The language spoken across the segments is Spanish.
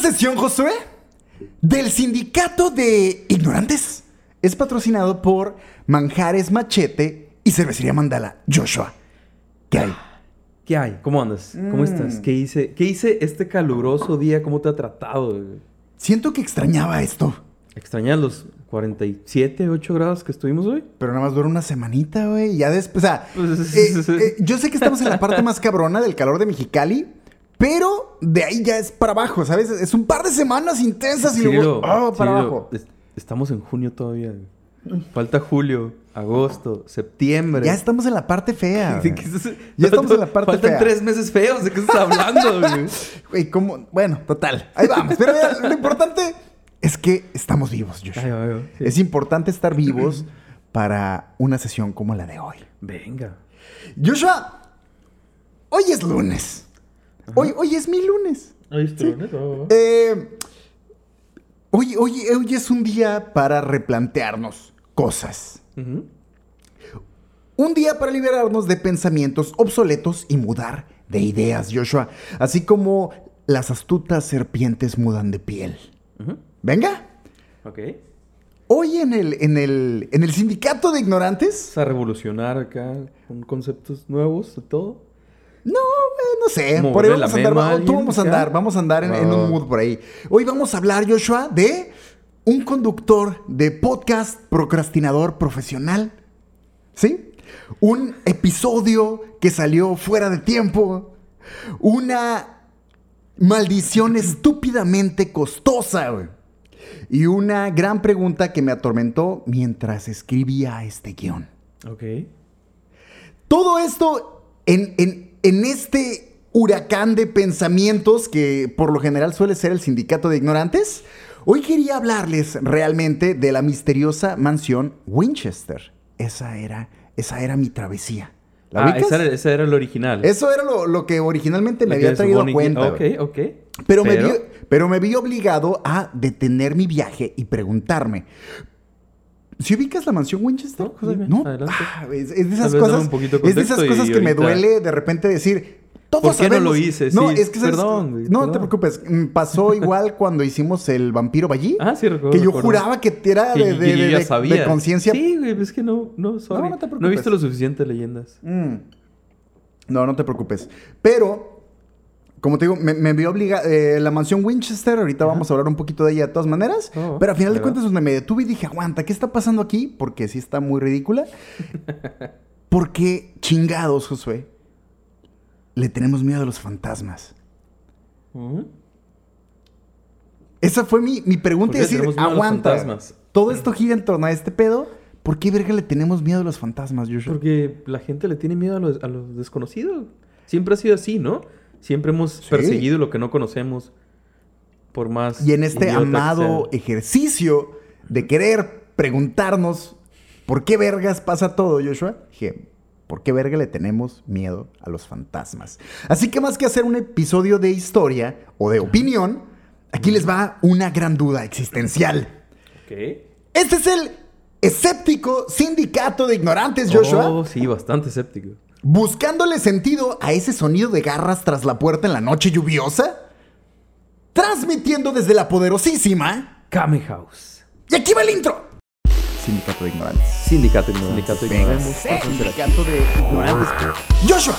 sesión, Josué, del sindicato de ignorantes es patrocinado por Manjares Machete y Cervecería Mandala. Joshua, ¿qué hay? ¿Qué hay? ¿Cómo andas? ¿Cómo estás? Mm. ¿Qué hice? ¿Qué hice este caluroso día? ¿Cómo te ha tratado? Siento que extrañaba esto, ¿Extrañas los 47, 8 grados que estuvimos hoy? pero nada más dura una semanita, güey. Ya después, o sea, Pues, eh, eh, yo sé que estamos en la parte más cabrona del calor de Mexicali, pero de ahí ya es para abajo, ¿sabes? Es un par de semanas intensas y luego, oh, para abajo. es- estamos en junio todavía. Falta julio, agosto, septiembre. Ya estamos en la parte fea. ¿De güey. qué estás- Ya estamos en la parte Faltan fea. tres meses feos. ¿De qué estás hablando, güey? Güey, ¿cómo? Bueno, total. Ahí vamos. Pero mira, lo importante es que estamos vivos. Sí. Es importante estar vivos para una sesión como la de hoy. Venga. Joshua, hoy es lunes. Hoy, hoy es mi lunes. Ahí está, Eh, hoy, hoy, hoy es un día para replantearnos cosas. Un día para liberarnos de pensamientos obsoletos y mudar de ideas, Joshua. Así como las astutas serpientes mudan de piel. Venga. Ok. Hoy en el, en el, en el sindicato de ignorantes. A revolucionar acá con conceptos nuevos de todo. No, eh, no sé. ¿Moverle Por ahí vamos a andar. Tú vamos a andar. Vamos a andar en, un va. mood por ahí. Hoy vamos a hablar, Joshua, de un conductor de podcast procrastinador profesional. ¿Sí? Un episodio que salió fuera de tiempo. Una maldición estúpidamente costosa, güey. Y una gran pregunta que me atormentó mientras escribía este guion. Ok. Todo esto en, en- en este huracán de pensamientos que por lo general suele ser el sindicato de ignorantes, hoy quería hablarles realmente de la misteriosa mansión Winchester. Esa era, esa era mi travesía. ¿La Ah, esa era, esa era el original. Eso era lo, lo que originalmente me había traído a cuenta. Ok, ok. Pero, Me vi, pero me vi obligado a detener mi viaje y preguntarme. ¿Si ubicas la mansión Winchester? No, dime, ¿No? adelante. Ah, es, es de esas cosas, es de esas cosas que me duele de repente decir. Todos ¿Por qué no sabemos- lo hice? No, Sí, es que ¿sabes? perdón, güey, No, no te perdón. preocupes. Mm, Pasó igual cuando hicimos el vampiro Ballí. Ah, sí, recuerdo. Que yo recuerdo. juraba que era de, de- conciencia. Sí, güey, es que no, no, sorry. No, no te he preocupes. visto lo suficiente leyendas. Mm. No, no te preocupes. Pero, como te digo, me, me vi obligado. la mansión Winchester, ahorita vamos a hablar un poquito de ella de todas maneras. Oh, pero a final de cuentas, donde me detuve y dije, aguanta, ¿qué está pasando aquí? Porque sí está muy ridícula. Porque chingados, Josué, le tenemos miedo a los fantasmas. Esa fue mi, mi pregunta. ¿Por qué Es decir, aguanta. Todo esto gira en torno a este pedo. ¿Por qué verga le tenemos miedo a los fantasmas, Joshua? Porque la gente le tiene miedo a los, a los desconocidos. Siempre ha sido así, ¿no? Siempre hemos Sí. perseguido lo que no conocemos. Por más. Y en este amado ejercicio de querer preguntarnos por qué vergas pasa todo, Joshua, dije, ¿por qué verga le tenemos miedo a los fantasmas? Así que más que hacer un episodio de historia o de opinión, aquí les va una gran duda existencial. Ok. Este es el escéptico sindicato de ignorantes, Joshua, Oh, sí, bastante escéptico. Buscándole sentido a ese sonido de garras tras la puerta en la noche lluviosa, transmitiendo desde la poderosísima Kame House. Y aquí va el intro. Sindicato de ignorantes. Sindicato Sindicato Venga, Ignoremos. Sindicato de ignorantes. Joshua,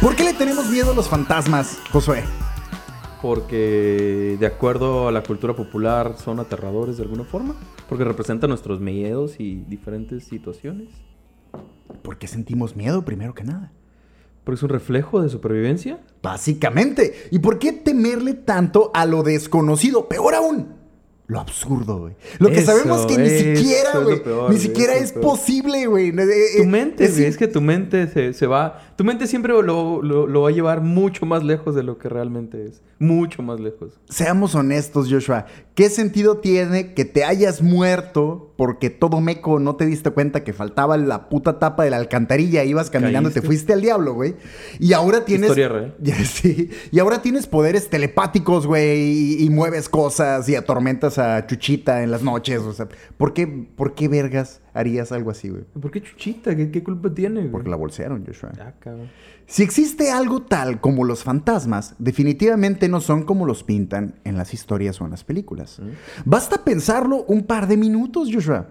¿por qué le tenemos miedo a los fantasmas, Josué? Porque de acuerdo a la cultura popular son aterradores de alguna forma. Porque representan nuestros miedos y diferentes situaciones. ¿Por qué sentimos miedo primero que nada? Porque es un reflejo de supervivencia. Básicamente. ¿Y por qué temerle tanto a lo desconocido? Peor aún, lo absurdo, güey. Lo que Eso, sabemos que ni siquiera, güey, ni siquiera es peor. posible, güey. Eh, eh, Tu mente, es güey, es, que tu mente se, se va... Tu mente siempre lo, lo- lo va a llevar mucho más lejos de lo que realmente es. Mucho más lejos. Seamos honestos, Joshua. ¿Qué sentido tiene que te hayas muerto porque todo meco no te diste cuenta que faltaba la puta tapa de la alcantarilla? Ibas caminando y te Caíste. fuiste al diablo, güey. Y ahora tienes. Historia real. Sí. Y ahora tienes poderes telepáticos, güey. Y, y mueves cosas y atormentas a Chuchita en las noches. O sea, ¿por qué, por qué vergas harías algo así, güey? ¿Por qué Chuchita? ¿Qué, qué culpa tiene, güey? Porque la bolsearon, Joshua. Ah, cabrón. Si existe algo tal como los fantasmas, definitivamente no son como los pintan en las historias o en las películas. Basta pensarlo un par de minutos, Joshua.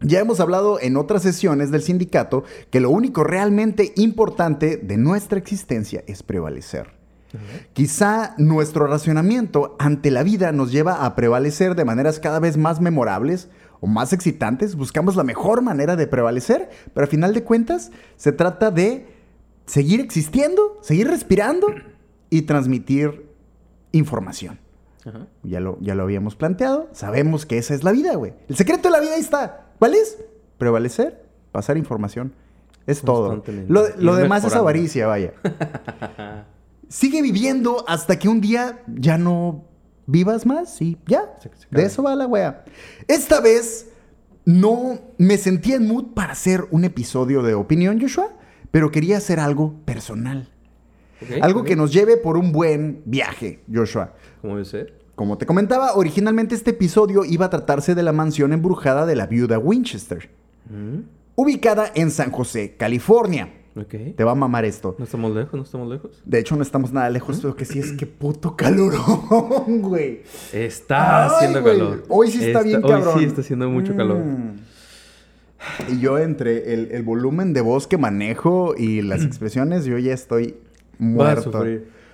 Ya hemos hablado en otras sesiones del sindicato que lo único realmente importante de nuestra existencia es prevalecer. Quizá nuestro racionamiento ante la vida nos lleva a prevalecer de maneras cada vez más memorables o más excitantes. Buscamos la mejor manera de prevalecer, pero a final de cuentas se trata de seguir existiendo, seguir respirando y transmitir información. Ya lo, ya lo habíamos planteado. Sabemos que esa es la vida, güey. El secreto de la vida ahí está. ¿Cuál es? Prevalecer, pasar información. Es todo. Lo, lo demás es avaricia, vaya. Sigue viviendo hasta que un día ya no vivas más y ya. Se- se De eso va la wea. Esta vez no me sentía en mood para hacer un episodio de opinión, Joshua, pero quería hacer algo personal. Algo que nos lleve por un buen viaje, Joshua. ¿Cómo debe ser? Como te comentaba, originalmente este episodio iba a tratarse de la mansión embrujada de la viuda Winchester, Mm, ubicada en San José, California. Ok. Te va a mamar esto. ¿No estamos lejos? ¿No estamos lejos? De hecho, no estamos nada lejos, pero que sí es que puto calorón, güey. Está Ay, haciendo güey. calor. Hoy sí está bien cabrón. Hoy sí está haciendo mucho calor. Mm. Y yo entre el, el volumen de voz que manejo y las expresiones, yo ya estoy Vas a muerto.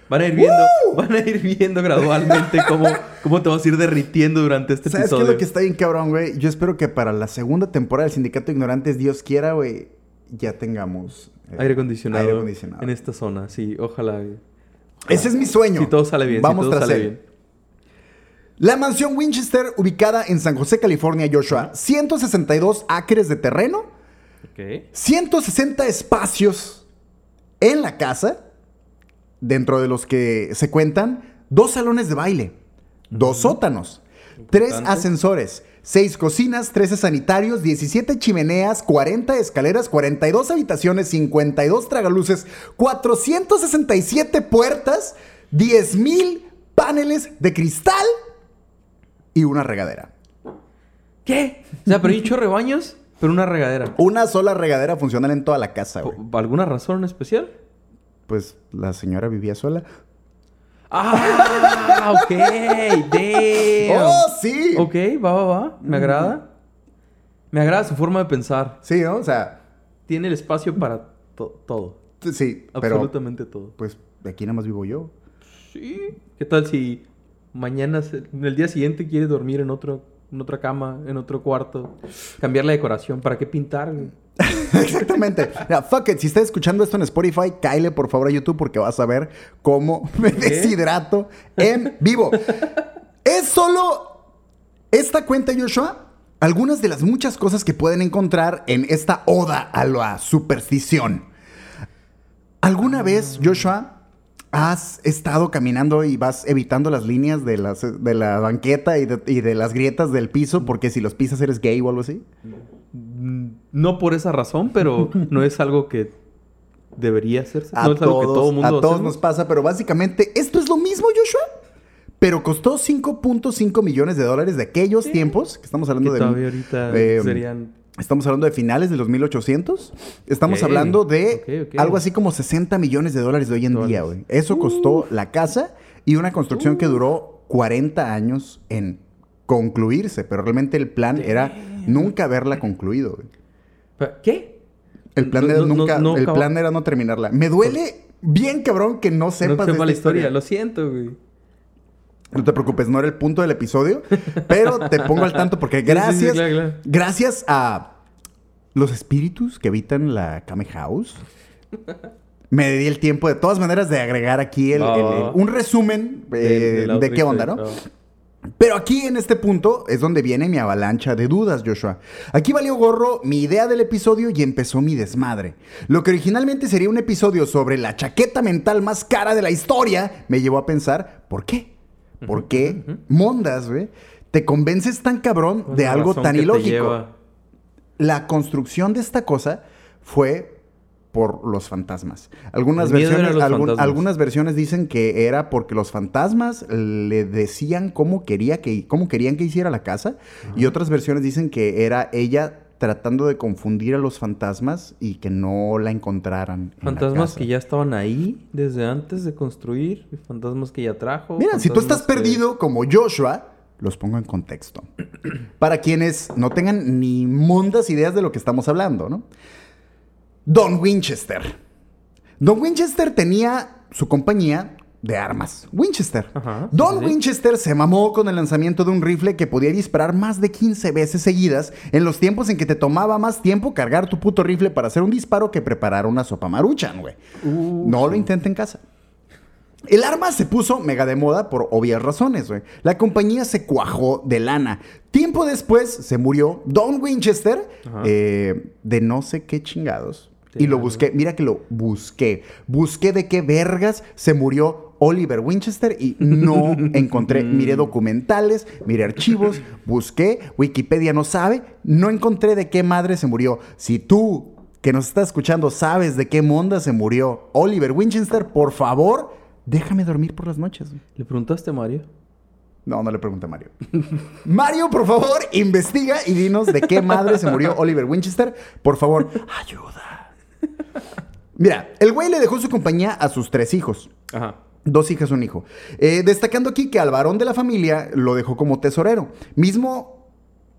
Van a ir viendo, van a ir viendo gradualmente cómo, cómo te vas a ir derritiendo durante este ¿Sabes qué episodio. es lo que está bien cabrón, güey? Yo espero que para la segunda temporada del Sindicato de Ignorantes, Dios quiera, güey, ya tengamos... eh, Aire acondicionado, aire acondicionado. en esta zona, sí, ojalá. Ese es mi sueño. Si todo sale bien, Vamos si todo tras sale él. bien. La mansión Winchester, ubicada en San José, California, Joshua. 162 acres de terreno, Ok. 160 espacios en la casa, dentro de los que se cuentan dos salones de baile, dos sótanos, tres ascensores, seis cocinas, 13 sanitarios, 17 chimeneas, 40 escaleras, 42 habitaciones, 52 tragaluces, 467 puertas, 10 mil paneles de cristal y una regadera. ¿Qué? O sea, pero hay chorro de baños, pero una regadera. Una sola regadera funcional en toda la casa, güey. ¿Por alguna razón en especial? Pues la señora vivía sola. Ah, ok. Damn. ¡Oh, sí! Ok, va, va, va. Me agrada. Me agrada su forma de pensar. Sí, ¿no? O sea, Tiene el espacio para to- todo. sí, pero Absolutamente todo. pues aquí nada más vivo yo. Sí. ¿Qué tal si mañana, se- el día siguiente quiere dormir en otro, en otra cama, en otro cuarto? Cambiar la decoración. ¿Para qué pintar? Exactamente. Mira, fuck it. Si estás escuchando esto en Spotify, cáele por favor a YouTube porque vas a ver cómo me deshidrato en vivo. es solo esta cuenta, Joshua. Algunas de las muchas cosas que pueden encontrar en esta oda a la superstición. ¿Alguna vez, Joshua, has estado caminando y vas evitando las líneas de, las, de la banqueta y de, y de las grietas del piso porque si los pisas eres gay o algo así? No por esa razón, pero no es algo que debería hacerse. A no es algo todos, que todo a mundo todos hacemos. nos pasa, pero básicamente esto es lo mismo, Joshua. Pero costó 5.5 millones de dólares de aquellos tiempos, que estamos hablando Que de... todavía ahorita eh, serían... Estamos hablando de finales de los 1800. Estamos hablando de algo así como 60 millones de dólares de hoy en día, güey. Eso costó la casa y una construcción que duró 40 años en concluirse, pero realmente el plan era nunca haberla concluido, güey. ¿Qué? El plan, No- era no- no- nunca, no el plan era no terminarla. Me duele bien cabrón que no No sepas de sepa esta la historia. Lo siento, güey. No te preocupes, no era el punto del episodio, pero te pongo al tanto porque Sí, sí, sí, gracias, claro, claro. gracias a los espíritus que habitan la Kame House, me di el tiempo de todas maneras de agregar aquí el- el- el- un resumen eh, De- de, qué onda, ¿no? claro. Pero aquí en este punto es donde viene mi avalancha de dudas, Joshua. Aquí valió gorro mi idea del episodio y empezó mi desmadre. Lo que originalmente sería un episodio sobre la chaqueta mental más cara de la historia me llevó a pensar, ¿por qué? ¿Por qué mondas, güey? ¿Te convences tan cabrón de algo tan ilógico? La construcción de esta cosa fue por los fantasmas. Algunas versiones, algún- fantasmas. algunas versiones dicen que era porque los fantasmas le decían cómo quería que cómo querían que hiciera la casa y otras versiones dicen que era ella tratando de confundir a los fantasmas y que no la encontraran. en la Fantasmas casa. que ya estaban ahí desde antes de construir, fantasmas que ya trajo. Mira, si tú estás que- perdido como Joshua, los pongo en contexto. Para quienes no tengan ni mundas ideas de lo que estamos hablando, ¿no? Don Winchester. Don Winchester tenía su compañía de armas. Winchester. Ajá, sí, Don sí. Winchester se mamó con el lanzamiento de un rifle que podía disparar más de 15 veces seguidas en los tiempos en que te tomaba más tiempo cargar tu puto rifle para hacer un disparo que preparar una sopa maruchan, güey. no lo intenta en casa. El arma se puso mega de moda por obvias razones, güey. La compañía se cuajó de lana. Tiempo después se murió Don Winchester eh, de no sé qué chingados. Sí, y lo busqué, mira que lo busqué. Busqué de qué vergas se murió Oliver Winchester y no encontré. Miré documentales, miré archivos, busqué, Wikipedia no sabe, no encontré de qué madre se murió. Si tú que nos estás escuchando sabes de qué monda se murió Oliver Winchester, por favor, déjame dormir por las noches. ¿Le preguntaste a Mario? No, no le pregunté a Mario. Mario, por favor, investiga y dinos de qué madre se murió Oliver Winchester. Por favor, ayuda. Mira, el güey le dejó su compañía a sus tres hijos. Ajá. Dos hijas, un hijo. Eh, destacando aquí que al varón de la familia lo dejó como tesorero. Mismo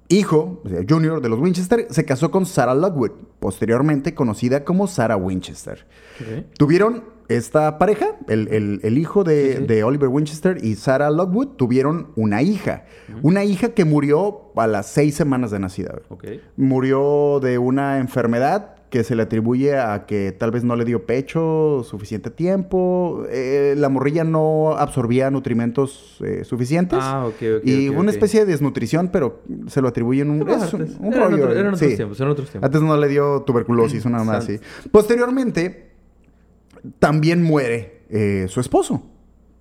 hijo, o sea, Junior de los Winchester, se casó con Sarah Lockwood, posteriormente conocida como Sarah Winchester. Tuvieron esta pareja, el, el- el hijo de, Sí, sí. de Oliver Winchester y Sarah Lockwood, tuvieron una hija. Una hija que murió a las seis semanas de nacida. Murió de una enfermedad que se le atribuye a que tal vez no le dio pecho suficiente tiempo. eh, la morrilla no absorbía nutrimentos eh, suficientes. Ah, ok, ok. y ok, una especie de desnutrición, pero se lo atribuyen un, es un, antes, un eran rollo. otro- eran otros sí. tiempos, eran otros tiempos. Antes no le dio tuberculosis, una más así. Posteriormente, también muere eh, su esposo.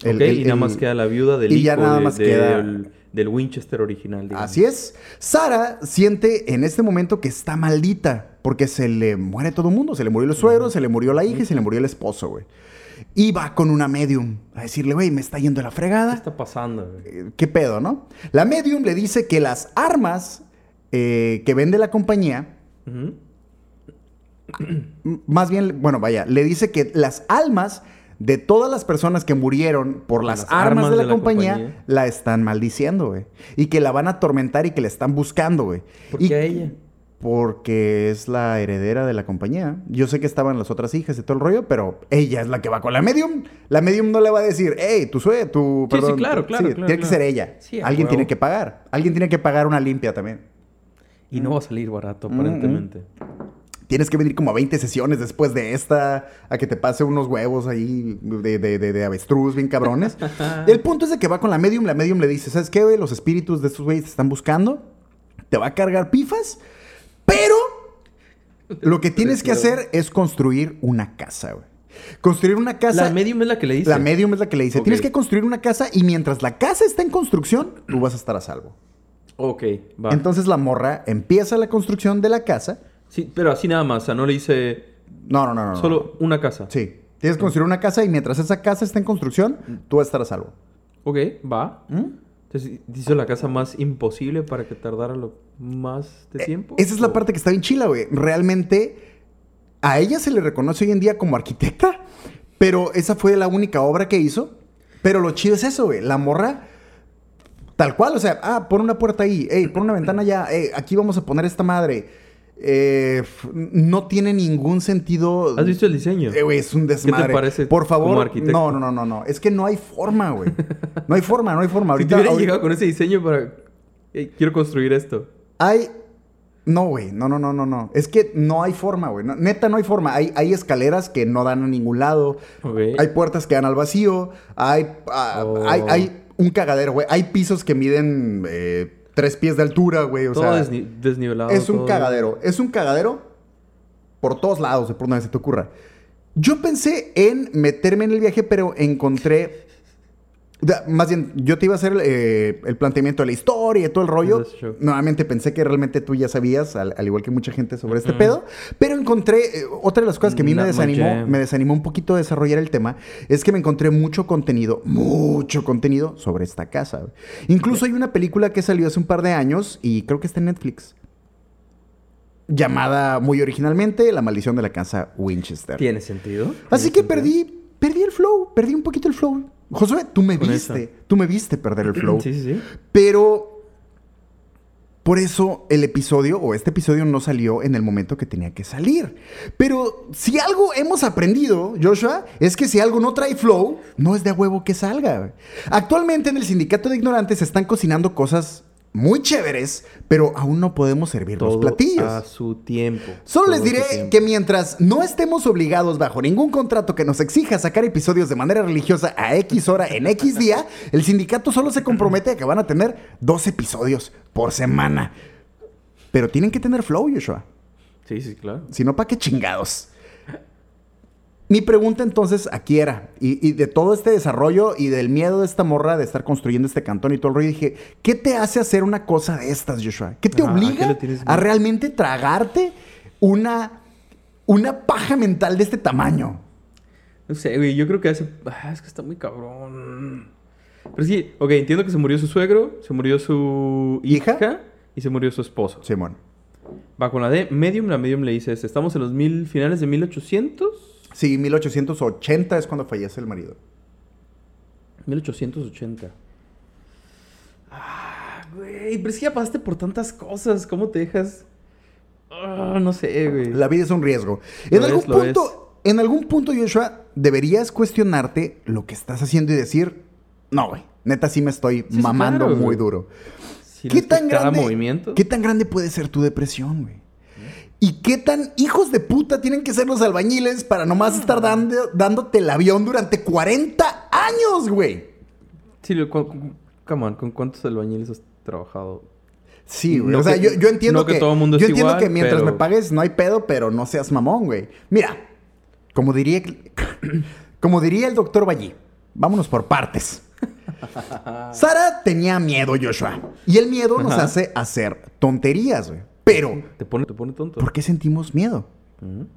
El- Ok, el- y nada el- más queda la viuda del y ya nada de- más de- queda- del, Winchester original. digamos. Así es. Sara siente en este momento que está maldita porque se le muere todo el mundo. Se le murió el suegro, se le murió la hija y se le murió el esposo, güey. Y va con una medium a decirle, güey, me está yendo la ¿Qué fregada. está pasando? güey? Eh, ¿Qué pedo, no? La medium le dice que las armas eh, que vende la compañía Más bien, bueno, vaya, le dice que las almas de todas las personas que murieron por las, Las armas, de la, compañía, compañía. la están maldiciendo, güey. Y que la van a atormentar y que la están buscando, güey. ¿Por Y- qué a ella? Porque es la heredera de la compañía. Yo sé que estaban las otras hijas y todo el rollo, pero ella es la que va con la medium. La medium no le va a decir, hey, tu sue, tu... Sí, sí, claro, tu-". claro, Sí, claro, Tiene que ser ella. Sí, Alguien tiene que pagar. Alguien tiene que pagar una limpia también. Y no va a salir barato, Mm, aparentemente. Tienes que venir como a 20 sesiones después de esta a que te pase unos huevos ahí de, de- de- de avestruz bien cabrones. El punto es de que va con la medium. La medium le dice, ¿sabes qué, güey? Los espíritus de estos güeyes te están buscando. Te va a cargar pifas. Pero lo que tienes que hacer es construir una casa, güey. Construir una casa... La medium es la que le dice. La medium es la que le dice, tienes que construir una casa y mientras la casa está en construcción, tú vas a estar a salvo. Ok, va. Entonces la morra empieza la construcción de la casa. Sí, pero así nada más. O sea, no le dice No, no, no, no. no. solo una casa. Sí. Tienes que construir una casa y mientras esa casa está en construcción, tú vas a estar a salvo. Ok, va. Entonces hizo la casa más imposible para que tardara lo más de tiempo. Eh, Esa es la ¿O- parte que está bien chila, güey. Realmente a ella se le reconoce hoy en día como arquitecta, pero esa fue la única obra que hizo. Pero lo chido es eso, güey. La morra, tal cual, o sea, ah, pon una puerta ahí, ey, pon una ventana allá, ey, aquí vamos a poner esta madre. Eh, no tiene ningún sentido. ¿Has visto el diseño? Eh, güey, es un desmadre. parece Por favor. como arquitecto? No, no, no, no. Es que no hay forma, güey. No hay forma, no hay forma. si Ahorita, te hubiera ahorita- llegado con ese diseño para... "Ey, quiero construir esto. Hay. No, güey. No, no, no, no, no. Es que no hay forma, güey. No- neta, no hay forma. Hay, hay escaleras que no dan a ningún lado. Hay puertas que dan al vacío. Hay. ah, Oh. hay, hay un cagadero, güey. Hay pisos que miden eh, tres pies de altura, güey. O todo sea. desni- desnivelado. Es un todo- cagadero. Es un cagadero por todos lados, de por donde se te ocurra. Yo pensé en meterme en el viaje, pero encontré Más bien, yo te iba a hacer eh, el planteamiento de la historia y todo el rollo. Nuevamente pensé que realmente tú ya sabías, al, al igual que mucha gente, sobre este pedo. Pero encontré, eh, otra de las cosas que a mí me Not desanimó, me desanimó un poquito desarrollar el tema, es que me encontré mucho contenido, mucho contenido sobre esta casa. Incluso hay una película que salió hace un par de años y creo que está en Netflix. Llamada muy originalmente La maldición de la casa Winchester. ¿Tiene sentido? Así ¿Tiene que sentido? perdí, perdí el flow, perdí un poquito el flow. Josué, tú me viste, tú me viste perder el flow. Sí, sí, sí. Pero por eso el episodio o este episodio no salió en el momento que tenía que salir. Pero si algo hemos aprendido, Joshua, es que si algo no trae flow, no es de a huevo que salga. Actualmente en el sindicato de ignorantes se están cocinando cosas muy chéveres, pero aún no podemos servir los Todo platillos. a su tiempo. Solo Todo les diré que mientras no estemos obligados bajo ningún contrato que nos exija sacar episodios de manera religiosa a X hora en X día, el sindicato solo se compromete a que van a tener dos episodios por semana. Pero tienen que tener flow, Joshua. Sí, sí, claro. Si no, ¿para qué chingados? Mi pregunta entonces aquí era, y, y de todo este desarrollo y del miedo de esta morra de estar construyendo este cantón y todo el rollo, dije, ¿qué te hace hacer una cosa de estas, Joshua? ¿Qué te Ajá, ¿a qué obliga a realmente tragarte una, una paja mental de este tamaño? No sé, güey, yo creo que hace... Ah, es que está muy cabrón. Pero sí, ok, entiendo que se murió su suegro, se murió su ¿Hija? hija, y se murió su esposo. Simón. Va con la de Medium, la Medium le dice, este, estamos en los mil, finales de 1800. Sí, 1880 es cuando fallece el marido. 1880. Ah, güey, pero es que ya pasaste por tantas cosas, ¿cómo te dejas? Ah, no sé, güey. La vida es un riesgo. En algún es, punto, en algún punto, Joshua, deberías cuestionarte lo que estás haciendo y decir, no, güey, neta sí me estoy Sí, mamando claro, muy güey. duro. Si ¿Qué tan grande? movimiento? ¿Qué tan grande puede ser tu depresión, güey? ¿Y qué tan hijos de puta tienen que ser los albañiles para nomás estar dando, dándote el avión durante 40 años, güey? Sí, cu- come on, ¿con cuántos albañiles has trabajado? Sí, güey. No o sea, que- yo, yo entiendo no que que, todo mundo yo es entiendo igual, que mientras pero- me pagues no hay pedo, pero no seas mamón, güey. Mira, como diría, como diría el doctor Ballí, vámonos por partes. Sara tenía miedo, Joshua. Y el miedo nos Ajá. hace hacer tonterías, güey. Pero, Te pone, te pone tonto. ¿por qué sentimos miedo?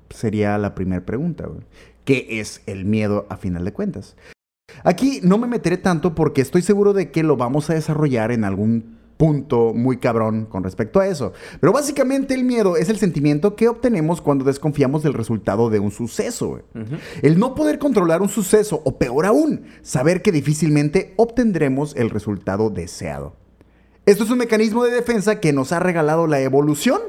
Sería la primera pregunta, güey. ¿Qué es el miedo a final de cuentas? Aquí no me meteré tanto porque estoy seguro de que lo vamos a desarrollar en algún punto muy cabrón con respecto a eso. Pero básicamente el miedo es el sentimiento que obtenemos cuando desconfiamos del resultado de un suceso. El no poder controlar un suceso o peor aún, saber que difícilmente obtendremos el resultado deseado. Esto es un mecanismo de defensa que nos ha regalado la evolución.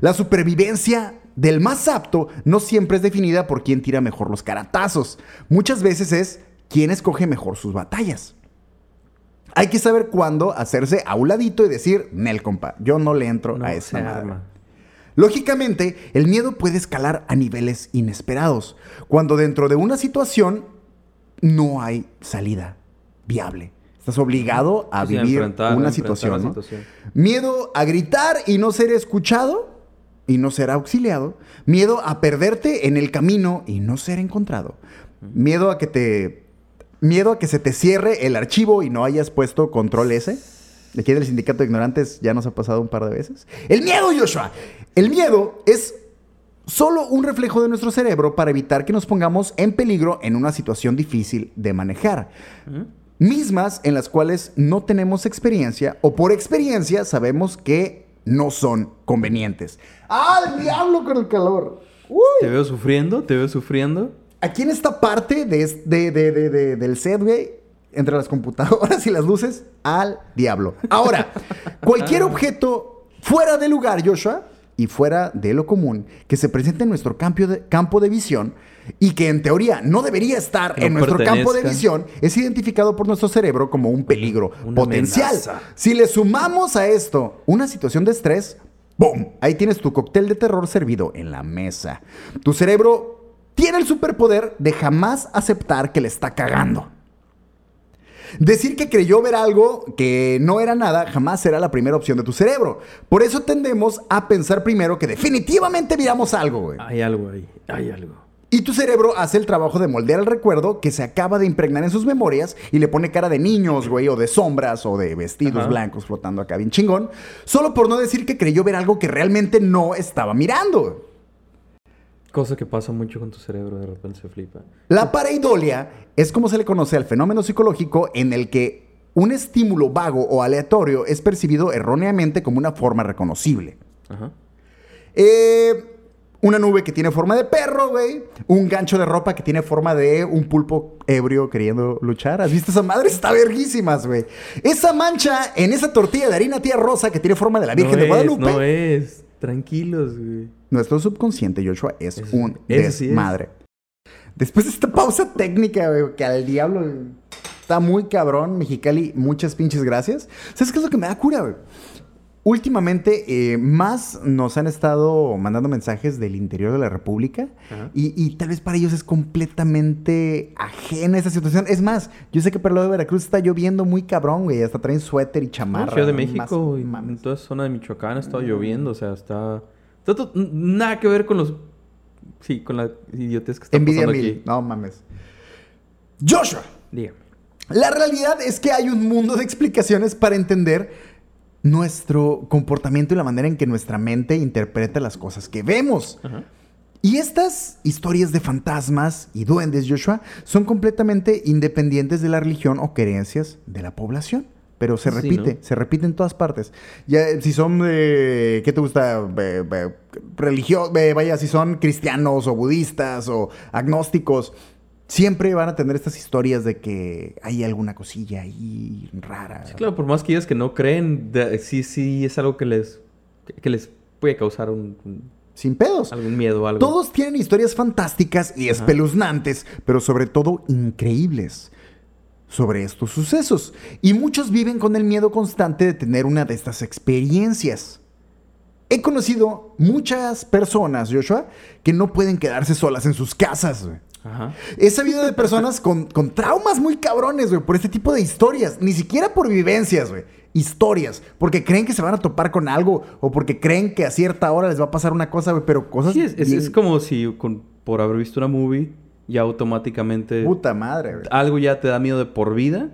La supervivencia del más apto no siempre es definida por quién tira mejor los caratazos. Muchas veces es quién escoge mejor sus batallas. Hay que saber cuándo hacerse a un ladito y decir, Nel, compa, yo no le entro No a esa madre". arma. Lógicamente, el miedo puede escalar a niveles inesperados, cuando dentro de una situación no hay salida viable. Estás obligado a Sí, vivir a una situación, la ¿no? situación. Miedo a gritar y no ser escuchado y no ser auxiliado. Miedo a perderte en el camino y no ser encontrado. Miedo a que te miedo a que se te cierre el archivo y no hayas puesto control S. De aquí del sindicato de ignorantes ya nos ha pasado un par de veces. El miedo, Joshua. El miedo es solo un reflejo de nuestro cerebro para evitar que nos pongamos en peligro en una situación difícil de manejar. Mismas en las cuales no tenemos experiencia o por experiencia sabemos que no son convenientes. ¡Ah, el diablo con el calor! Uy. Te veo sufriendo, te veo sufriendo. Aquí en esta parte de, de- de- de- de- del set, güey, entre las computadoras y las luces, al diablo. Ahora, cualquier objeto fuera de lugar, Joshua, y fuera de lo común, que se presente en nuestro campo de, campo de visión y que en teoría no debería estar no en nuestro campo de visión, es identificado por nuestro cerebro como un peligro Una potencial. amenaza. Si le sumamos a esto una situación de estrés, ¡boom! Ahí tienes tu cóctel de terror servido en la mesa. Tu cerebro tiene el superpoder de jamás aceptar que le está cagando. Decir que creyó ver algo que no era nada jamás será la primera opción de tu cerebro. Por eso tendemos a pensar primero que definitivamente miramos algo, güey. Hay algo ahí, hay algo. Y tu cerebro hace el trabajo de moldear el recuerdo que se acaba de impregnar en sus memorias y le pone cara de niños, güey, o de sombras, o de vestidos Ajá. blancos flotando acá bien chingón, solo por no decir que creyó ver algo que realmente no estaba mirando. Cosa que pasa mucho con tu cerebro, de repente se flipa. La pareidolia es como se le conoce al fenómeno psicológico en el que un estímulo vago o aleatorio es percibido erróneamente como una forma reconocible. Ajá. Eh, una nube que tiene forma de perro, güey. Un gancho de ropa que tiene forma de un pulpo ebrio queriendo luchar. ¿Has visto esa madre? Está verguísimas, güey. Esa mancha en esa tortilla de harina tía rosa que tiene forma de la Virgen no de es, Guadalupe. No es. Tranquilos, güey. Nuestro subconsciente, Joshua, es Eso- un es. desmadre. Después de esta pausa técnica, güey, que al diablo güey, está muy cabrón, Mexicali, muchas pinches gracias. ¿Sabes qué es lo que me da cura, güey? Últimamente, eh, más nos han estado mandando mensajes del interior de la República y, y tal vez para ellos es completamente ajena esa situación. Es más, yo sé que para lo de Veracruz está lloviendo muy cabrón, güey. Hasta traen suéter y chamarra. Ciudad de más- México y mames. en toda esa zona de Michoacán ha estado lloviendo, o sea, está... nada que ver con los... Sí, con la idiotez que está Envidia pasando mil. aquí. No mames. Joshua. Dígame. La realidad es que hay un mundo de explicaciones para entender nuestro comportamiento y la manera en que nuestra mente interpreta las cosas que vemos. Ajá. Y estas historias de fantasmas y duendes, Joshua, son completamente independientes de la religión o creencias de la población. Pero se Sí, repite, ¿no? se repite en todas partes. Ya, eh, si son de, ¿qué te gusta? Religión, vaya, si son cristianos o budistas o agnósticos, siempre van a tener estas historias de que hay alguna cosilla ahí rara. Sí, claro, por más que ellos que no creen, de- sí, sí es algo que les, que, les puede causar un, un- Sin pedos. algún miedo o algo. Todos tienen historias fantásticas y Ajá. espeluznantes, pero sobre todo increíbles sobre estos sucesos. Y muchos viven con el miedo constante de tener una de estas experiencias. He conocido muchas personas, Joshua, que no pueden quedarse solas en sus casas. Ajá. He sabido de personas con, con traumas muy cabrones, güey, por este tipo de historias. Ni siquiera por vivencias, güey. Historias. Porque creen que se van a topar con algo o porque creen que a cierta hora les va a pasar una cosa, güey, pero cosas. Sí, es, es- bien- es como si con- por haber visto una movie ya automáticamente Puta madre, güey. algo ya te da miedo de por vida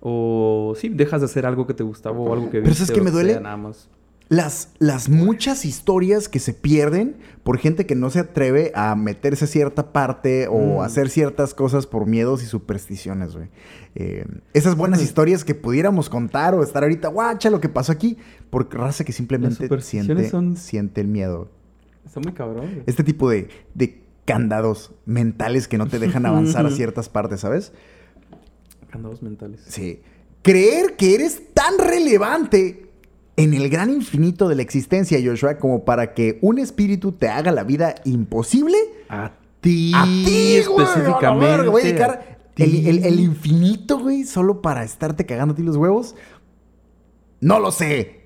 o sí, dejas de hacer algo que te gustaba o algo que Pero viste ¿sabes qué o me que duele? sea, nada más. Las, las muchas historias que se pierden por gente que no se atreve a meterse a cierta parte o Mm. hacer ciertas cosas por miedos y supersticiones, güey. Eh, esas buenas historias que pudiéramos contar o estar ahorita, guacha lo que pasó aquí, por raza que simplemente siente, son- siente el miedo. Está muy cabrón. güey. Este tipo de, de candados mentales que no te dejan avanzar a ciertas partes, ¿sabes? Candados mentales. Sí. Creer que eres tan relevante en el gran infinito de la existencia, Joshua, como para que un espíritu te haga la vida imposible. A ti, A ti, güey, específicamente. verga, Voy a dedicar a el, ti. el- el infinito, güey, solo para estarte cagando a ti los huevos. No lo sé,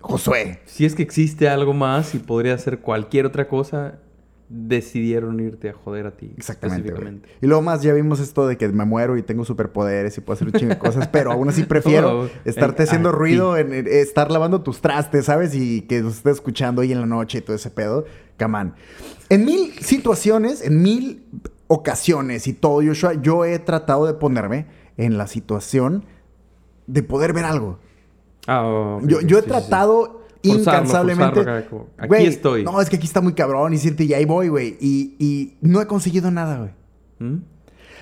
Josué. Si es que existe algo más y podría ser cualquier otra cosa, decidieron irte a joder a ti. Exactamente. Y luego más ya vimos esto de que me muero y tengo superpoderes y puedo hacer un chingo de cosas, pero aún así prefiero Oh, estarte en- haciendo ruido, en, en estar lavando tus trastes, ¿sabes? Y que los estés escuchando ahí en la noche y todo ese pedo. Camán. En mil situaciones, en mil ocasiones y todo, Joshua, yo he tratado de ponerme en la situación de poder ver algo. Ah, Yo, yo he sí, sí. Forzarlo, incansablemente. forzarlo aquí estoy. No, es que aquí está muy cabrón y siente, y ahí voy, güey. Y, y no he conseguido nada, güey. ¿Mm?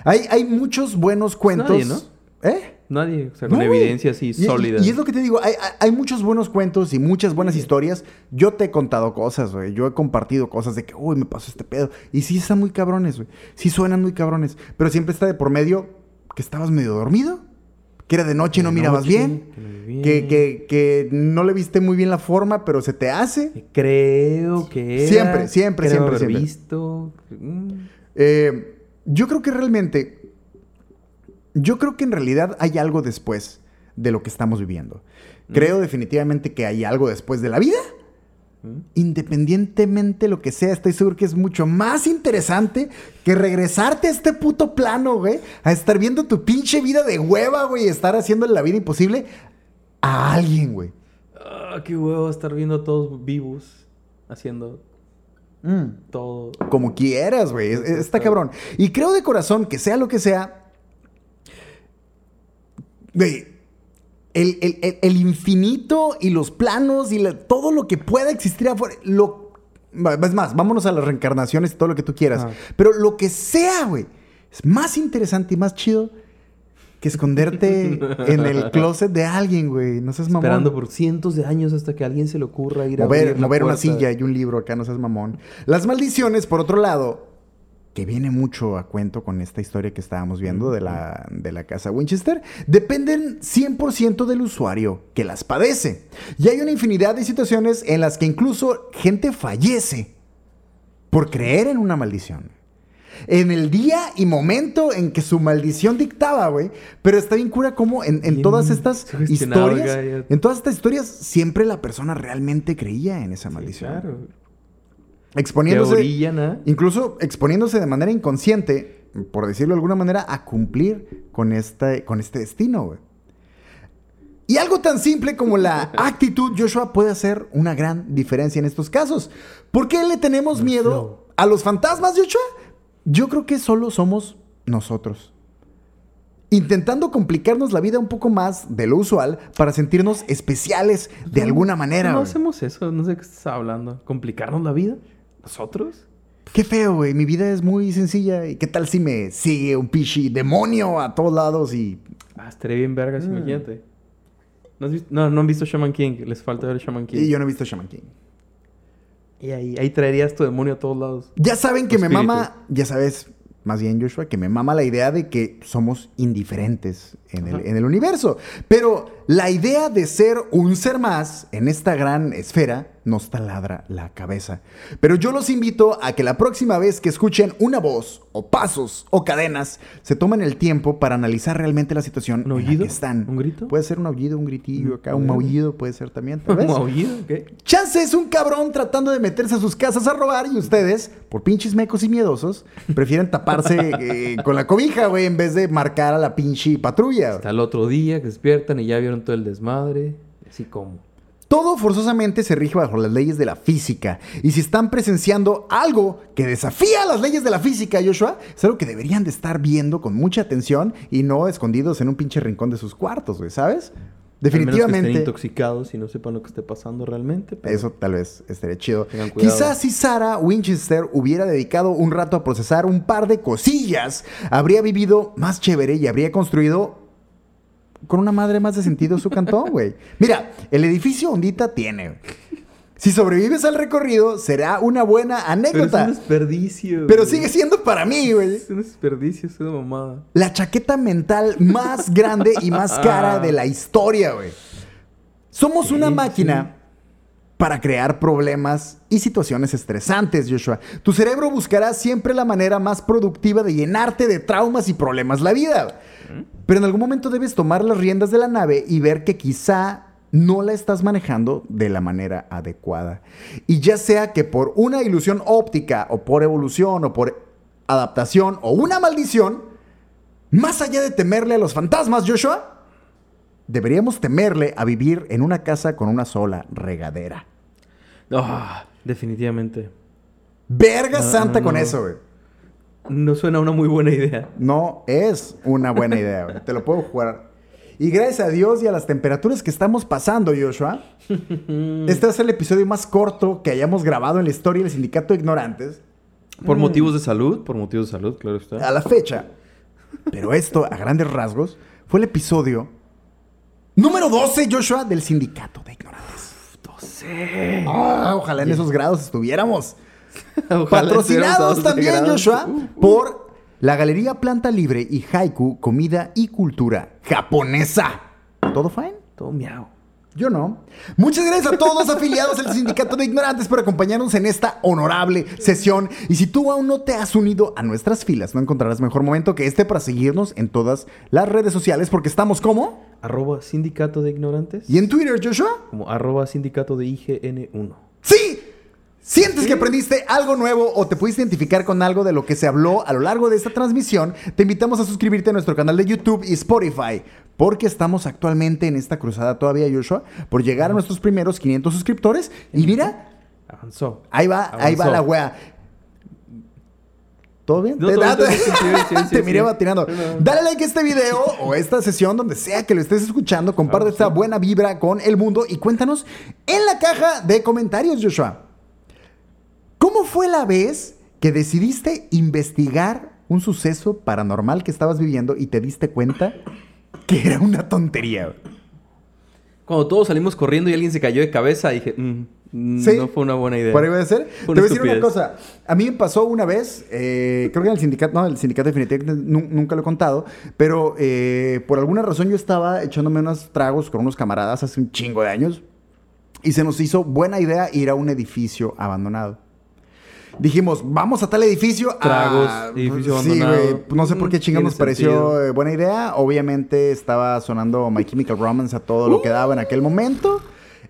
Hay, hay muchos buenos cuentos. nadie, ¿no? ¿Eh? Nadie, o sea, con No, evidencia así Y- sólida. Y, es lo que te digo, hay- hay muchos buenos cuentos y muchas buenas historias. Yo te he contado cosas, güey. Yo he compartido cosas de que, uy, me pasó este pedo. Y sí están muy cabrones, güey. Sí suenan muy cabrones. Pero siempre está de por medio que estabas medio dormido. Que era de noche y no mirabas noche, bien. que no bien. Que, que, que no le viste muy bien la forma, pero se te hace. Creo que era, Siempre, siempre, creo siempre, haber siempre. visto. Mm. Eh, yo creo que realmente. Yo creo que en realidad hay algo después de lo que estamos viviendo. Creo definitivamente que hay algo después de la vida. Independientemente lo que sea, estoy seguro que es mucho más interesante que regresarte a este puto plano, güey. A estar viendo tu pinche vida de hueva, güey. Y estar haciéndole la vida imposible a alguien, güey. Ah, qué huevo estar viendo a todos vivos haciendo Mm. Todo. Como quieras, güey. Es- Está cabrón. Y creo de corazón que sea lo que sea. Güey. El, el- el- infinito y los planos y la- todo lo que pueda existir afuera. Lo, es más, vámonos a las reencarnaciones y todo lo que tú quieras. Ah. Pero lo que sea, güey. Es más interesante y más chido que esconderte en el closet de alguien, güey. No seas mamón. Esperando por cientos de años hasta que a alguien se le ocurra ir a mover, abrir la mover una silla y un libro acá, no seas mamón. Las maldiciones, por otro lado, que viene mucho a cuento con esta historia que estábamos viendo de la, de la casa Winchester, dependen 100% del usuario que las padece. Y hay una infinidad de situaciones en las que incluso gente fallece por creer en una maldición. En el día y momento en que su maldición dictaba, güey. Pero está bien cura como en, todas estas historias, en todas estas historias, siempre la persona realmente creía en esa Sí, maldición. claro. Exponiéndose, orillan a- incluso exponiéndose de manera inconsciente, por decirlo de alguna manera, a cumplir con este, con este destino, güey. Y algo tan simple como la actitud, Joshua, puede hacer una gran diferencia en estos casos. ¿Por qué le tenemos miedo a los fantasmas, Joshua? Yo creo que solo somos nosotros. Intentando complicarnos la vida un poco más de lo usual para sentirnos especiales de alguna manera. No güey. hacemos eso, no sé qué estás hablando. ¿Complicarnos la vida? ¿Nosotros? Qué feo, güey. Mi vida es muy sencilla. ¿Y qué tal si me sigue un pichi demonio a todos lados y... Ah, estaría bien vergas, Mm. imagínate. ¿No, has visto- no, no han visto Shaman King. Les falta ver Shaman King. Y yo no he visto Shaman King. Y ahí, ahí traerías tu demonio a todos lados. Ya saben que me Espíritu. mama, ya sabes, más bien Joshua, que me mama la idea de que somos indiferentes en el, en el universo. Pero la idea de ser un ser más en esta gran esfera nos taladra la cabeza. Pero yo los invito a que la próxima vez que escuchen una voz, o pasos, o cadenas, se tomen el tiempo para analizar realmente la situación ¿Un en la que están. ¿Un grito? Puede ser un aullido, un gritillo acá, un Mm. maullido puede ser también, tal ¿Un vez. aullido? ¿Qué? Chance es un cabrón tratando de meterse a sus casas a robar y ustedes, por pinches mecos y miedosos, prefieren taparse eh, con la cobija, güey, en vez de marcar a la pinche patrulla. Hasta el otro día que despiertan y ya vieron todo el desmadre. Así como. Todo forzosamente se rige bajo las leyes de la física. Y si están presenciando algo que desafía las leyes de la física, Joshua, es algo que deberían de estar viendo con mucha atención y no escondidos en un pinche rincón de sus cuartos, güey, ¿sabes? Al menos que estén Definitivamente. intoxicados y no sepan lo que esté pasando realmente. pero- Eso tal vez estaría chido. Quizás si Sarah Winchester hubiera dedicado un rato a procesar un par de cosillas, habría vivido más chévere y habría construido con una madre más de sentido su cantón, güey. Mira, el edificio Ondita tiene. Si sobrevives al recorrido, será una buena Pero es anécdota. un desperdicio. Pero güey. sigue siendo para mí, güey. Es un desperdicio, es una mamada. La chaqueta mental más grande y más cara de la historia, güey. Somos una máquina para crear problemas y situaciones estresantes, Joshua. Tu cerebro buscará siempre la manera más productiva de llenarte de traumas y problemas la vida. Pero en algún momento debes tomar las riendas de la nave y ver que quizá no la estás manejando de la manera adecuada. Y ya sea que por una ilusión óptica o por evolución o por adaptación o una maldición, más allá de temerle a los fantasmas, Joshua, deberíamos temerle a vivir en una casa con una sola regadera. Ah, definitivamente. Verga No, santa no, con eso, güey. No suena una muy buena idea. No es una buena idea, güey. Te lo puedo jugar. Y gracias a Dios y a las temperaturas que estamos pasando, Joshua, este va a ser el episodio más corto que hayamos grabado en la historia del Sindicato de Ignorantes Por Mm. motivos de salud, por motivos de salud, claro está. a la fecha. Pero esto, a grandes rasgos, fue el episodio número 12, Joshua, del Sindicato. 12. Ah, ojalá en esos grados estuviéramos. Patrocinados también, 12 grados. Joshua, Uh, uh. por la Galería Planta Libre y Haiku, Comida y Cultura Japonesa. ¿Todo fine? Todo miau. Yo no. Muchas gracias a todos los afiliados al Sindicato de Ignorantes por acompañarnos en esta honorable sesión. Y si tú aún no te has unido a nuestras filas, no encontrarás mejor momento que este para seguirnos en todas las redes sociales porque estamos como... Arroba sindicato de ignorantes. ¿Y en Twitter, Joshua? Como arroba sindicato de IGN1. ¡Sí! ¿Sientes que aprendiste algo nuevo o te pudiste identificar con algo de lo que se habló a lo largo de esta transmisión? Te invitamos a suscribirte a nuestro canal de YouTube y Spotify, porque estamos actualmente en esta cruzada todavía, Joshua, por llegar a nuestros primeros 500 suscriptores. Y mira, Avanzó. Ahí va, ahí va la wea. ¿Todo bien? No, te todo te- todo bien, sí, sí, sí, te sí. miré batinando. No, no. Dale like a este video o esta sesión donde sea que lo estés escuchando. Comparte Claro, esta buena vibra con el mundo y cuéntanos en la caja de comentarios, Joshua. ¿Cómo fue la vez que decidiste investigar un suceso paranormal que estabas viviendo y te diste cuenta que era una tontería? Cuando todos salimos corriendo y alguien se cayó de cabeza, dije, "Mm, mm, Sí. no fue una buena idea. Por ahí va a ser. Te voy a decir una cosa. A mí me pasó una vez, eh, creo que en el sindicato, no, el sindicato definitivamente nu- nunca lo he contado, pero eh, por alguna razón yo estaba echándome unos tragos con unos camaradas hace un chingo de años y se nos hizo buena idea ir a un edificio abandonado. Dijimos, vamos a tal edificio. Tragos, a- edificio Sí, abandonado. güey. No sé por qué Mm, chingados nos pareció sentido. buena idea. Obviamente estaba sonando My Chemical Romance a todo lo que daba en aquel momento.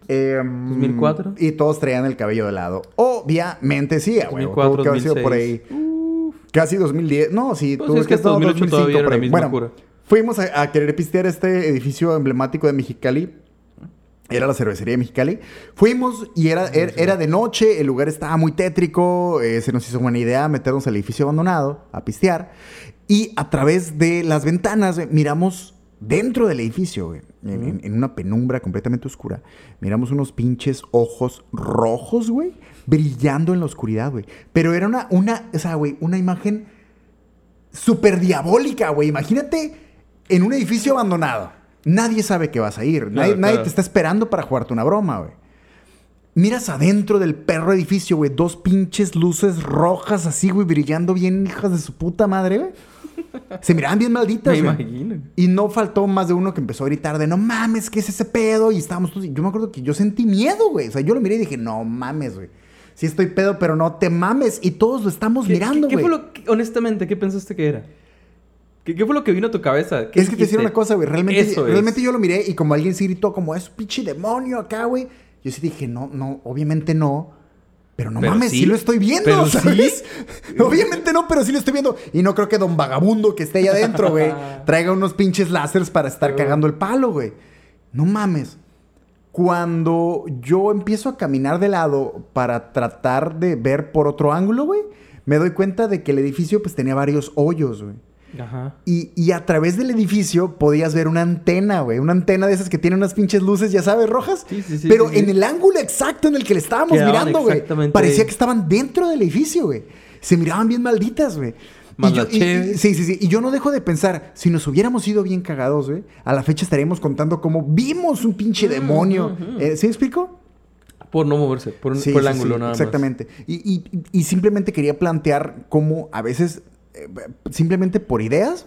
Em, 2004. Y todos traían el cabello de lado. Obviamente sí, güey. 2004, Tuvo que haber sido por ahí. 2006. Casi 2010. No, sí, Pues tuvo es que hasta no, 2008 todavía era la por ahí. misma Bueno, cura. fuimos a, a querer pistear este edificio emblemático de Mexicali. Era la cervecería de Mexicali. Fuimos y era, era, era de noche, el lugar estaba muy tétrico, eh, se nos hizo buena idea meternos al edificio abandonado a pistear. Y a través de las ventanas güey, miramos dentro del edificio, güey, en, en- en una penumbra completamente oscura, miramos unos pinches ojos rojos, güey, brillando en la oscuridad, güey. Pero era una, una, o sea, güey, una imagen súper diabólica, güey. Imagínate en un edificio abandonado. Nadie sabe que vas a ir. nadie, nadie claro. te está esperando para jugarte una broma, güey. Miras adentro del perro edificio, güey, dos pinches luces rojas así, güey, brillando bien, hijas de su puta madre, güey. Se miraban bien malditas, Me güey. imagino. Y no faltó más de uno que empezó a gritar de no mames, ¿qué es ese pedo? Y estábamos todos. Yo me acuerdo que yo sentí miedo, güey. O sea, yo lo miré y dije, no mames, güey. Sí estoy pedo, pero no te mames. Y todos lo estamos ¿Qué- mirando, ¿Qué, güey. qué fue lo que- honestamente, qué pensaste que era? ¿Qué, qué fue lo que vino a tu cabeza? ¿Qué Es que te decía dijiste? una cosa, güey. Realmente, Eso es. realmente yo lo miré y como alguien sí gritó, como es pinche demonio acá, güey. Yo sí dije, no, no, obviamente no. Pero no Pero mames, sí. sí. lo estoy viendo, Pero ¿sabes? obviamente no, pero sí lo estoy viendo. Y no creo que don vagabundo que esté allá adentro, güey, traiga unos pinches láseres para estar cagando el palo, güey. No mames. Cuando yo empiezo a caminar de lado para tratar de ver por otro ángulo, güey, me doy cuenta de que el edificio pues tenía varios hoyos, güey. Ajá. Y, y a través del edificio podías ver una antena, güey. Una antena de esas que tiene unas pinches luces, ya sabes, rojas. Sí, sí, sí, Pero en el ángulo exacto en el que le estábamos Quedaban mirando, güey. exactamente Parecía que estaban dentro del edificio, güey. Se miraban bien malditas, güey. Más Y yo- la y- y- cheve. sí, sí, sí. Y yo no dejo de pensar, si nos hubiéramos ido bien cagados, güey, a la fecha estaríamos contando cómo vimos un pinche demonio. Eh, ¿Sí me explico? Por no moverse, por, un- Sí, por el sí, ángulo sí, nada más. Exactamente. Y, y- y simplemente quería plantear cómo a veces, eh, simplemente por ideas,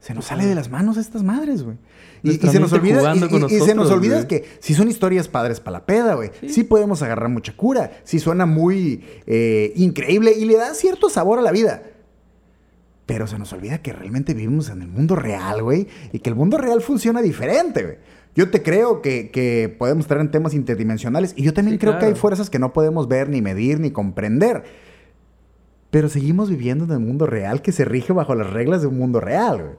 se nos sale de las manos estas madres, güey. Y, se nos olvida, y- se nos olvida güey. que si son historias padres para la peda, güey, sí. podemos agarrar mucha cura, sí suena muy eh, increíble y le da cierto sabor a la vida. Pero se nos olvida que realmente vivimos en el mundo real, güey, y que el mundo real funciona diferente, güey. Yo te creo que, que podemos estar en temas interdimensionales y yo también Sí, creo que hay fuerzas que no podemos ver, ni medir, ni comprender. Pero seguimos viviendo en el mundo real que se rige bajo las reglas de un mundo real, güey.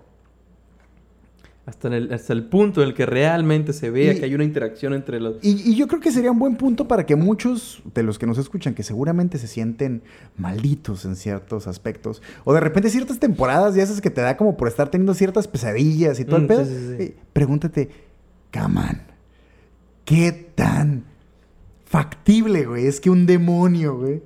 Hasta, en el, hasta el punto en el que realmente se vea Y- que hay una interacción entre los... Y, y yo creo que sería un buen punto para que muchos de los que nos escuchan, que seguramente se sienten malditos en ciertos aspectos, o de repente ciertas temporadas, ya esas que te da como por estar teniendo ciertas pesadillas y todo el Mm, pedo, sí, sí, sí. eh, pregúntate, Caman, ¿qué tan factible, güey? Es que un demonio, güey,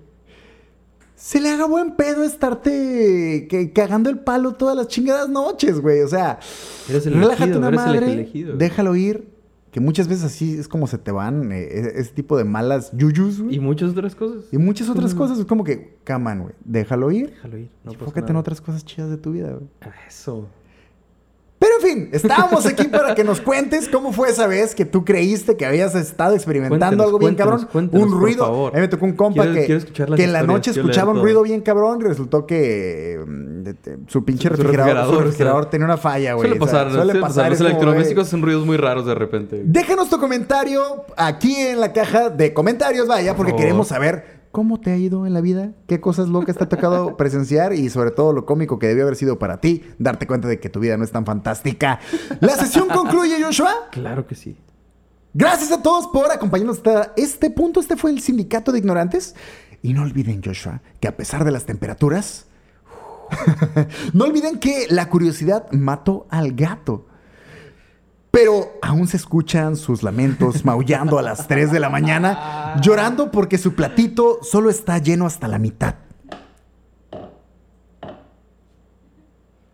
se le haga buen pedo estarte que- cagando el palo todas las chingadas noches, güey. O sea, Eres el relájate elegido, una eres el madre, elegido. déjalo ir. Que muchas veces así es como se te van eh, ese, ese tipo de malas yuyus, güey. Y Y, muchas otras cosas. muchas otras cosas. Es como que, caman, güey, déjalo ir. Déjalo ir. No pasa Enfócate en otras cosas chidas de tu vida, güey. Eso. Pero en fin, estábamos aquí para que nos cuentes cómo fue esa vez que tú creíste que habías estado experimentando algo bien cabrón. un por ruido. favor. A mí me tocó un compa Quiero- que, quiero en la noche escuchaba un ruido bien cabrón y resultó que mm, de- de- su pinche Su- refrigerador, su refrigerador, refrigerador o sea, tenía una falla, güey. Suele O sea, pasar, suele pasar. pasar. Los electrodomésticos hacen ruidos muy raros de repente. Déjanos tu comentario aquí en la caja de comentarios, vaya, porque favor. queremos saber cómo te ha ido en la vida, qué cosas locas te ha tocado presenciar y sobre todo lo cómico que debió haber sido para ti, darte cuenta de que tu vida no es tan fantástica. La sesión concluye, Joshua. Claro que sí. Gracias a todos por acompañarnos hasta este punto. Este fue el Sindicato de Ignorantes. Y no olviden, Joshua, que a pesar de las temperaturas, no olviden que la curiosidad mató al gato. Pero aún se escuchan sus lamentos maullando a las 3 de la mañana, llorando porque su platito solo está lleno hasta la mitad.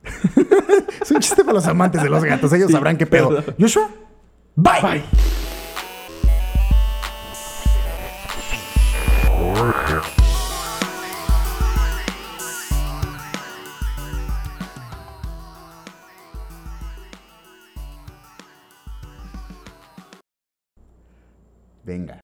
es un chiste para los amantes de los gatos, ellos sabrán qué pedo. perdón. Joshua, bye. Bye. Venga.